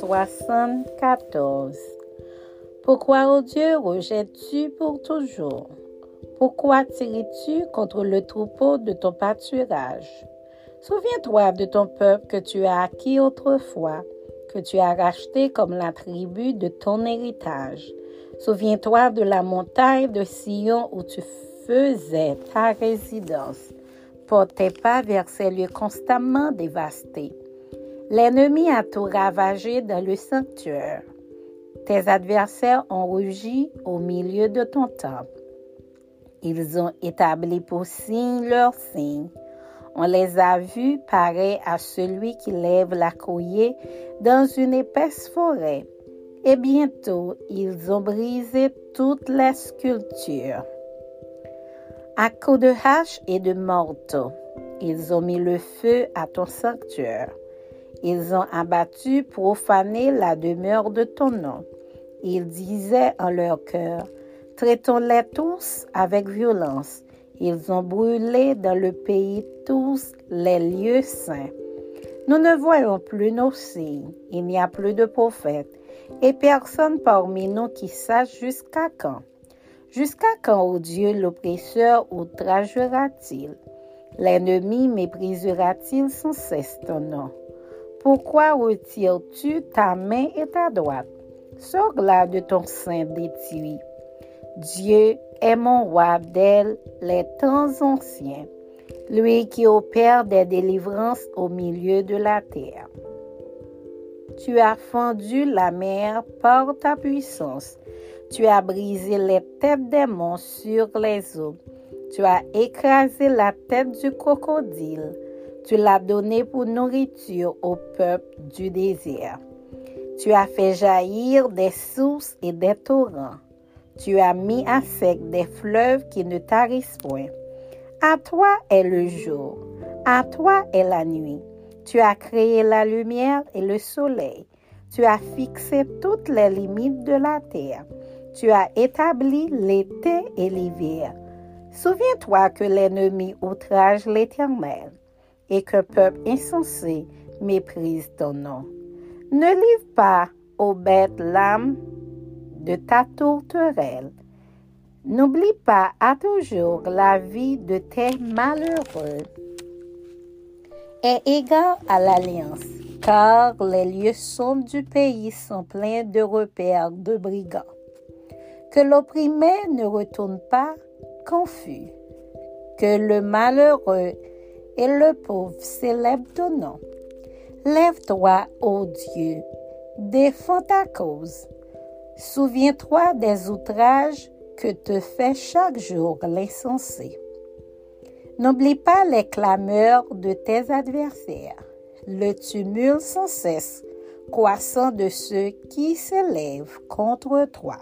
74 Pourquoi, ô Dieu, rejettes-tu pour toujours? Pourquoi tirais-tu contre le troupeau de ton pâturage? Souviens-toi de ton peuple que tu as acquis autrefois, que tu as racheté comme la tribu de ton héritage. Souviens-toi de la montagne de Sion où tu faisais ta résidence. Porte pas vers ces lieux constamment dévastés. L'ennemi a tout ravagé dans le sanctuaire. Tes adversaires ont rugi au milieu de ton temple. Ils ont établi pour signe leur signe. On les a vus pareils à celui qui lève la courrier dans une épaisse forêt. Et bientôt, ils ont brisé toutes les sculptures. À coups de hache et de marteau, ils ont mis le feu à ton sanctuaire. Ils ont abattu, profané la demeure de ton nom. Ils disaient en leur cœur, traitons-les tous avec violence. Ils ont brûlé dans le pays tous les lieux saints. Nous ne voyons plus nos signes, il n'y a plus de prophètes, et personne parmi nous qui sache jusqu'à quand. Jusqu'à quand, ô Dieu, l'oppresseur outragera-t-il? L'ennemi méprisera-t-il sans cesse ton nom? Pourquoi retires-tu ta main et ta droite? Sors là de ton sein détruit. Dieu est mon roi dès les temps anciens, lui qui opère des délivrances au milieu de la terre. Tu as fendu la mer par ta puissance. Tu as brisé les têtes des monstres sur les eaux. Tu as écrasé la tête du crocodile. Tu l'as donné pour nourriture au peuple du désert. Tu as fait jaillir des sources et des torrents. Tu as mis à sec des fleuves qui ne tarissent point. À toi est le jour, à toi est la nuit. Tu as créé la lumière et le soleil. Tu as fixé toutes les limites de la terre. Tu as établi l'été et l'hiver. Souviens-toi que l'ennemi outrage l'éternel et qu'un peuple insensé méprise ton nom. Ne livre pas aux bêtes l'âme de ta tourterelle. N'oublie pas à toujours la vie de tes malheureux. Et égale à l'alliance, car les lieux sombres du pays sont pleins de repères de brigands. Que l'opprimé ne retourne pas confus, que le malheureux et le pauvre célèbre ton nom. Lève-toi, ô Dieu, défends ta cause. Souviens-toi des outrages que te fait chaque jour l'insensé. N'oublie pas les clameurs de tes adversaires, le tumulte sans cesse croissant de ceux qui s'élèvent contre toi.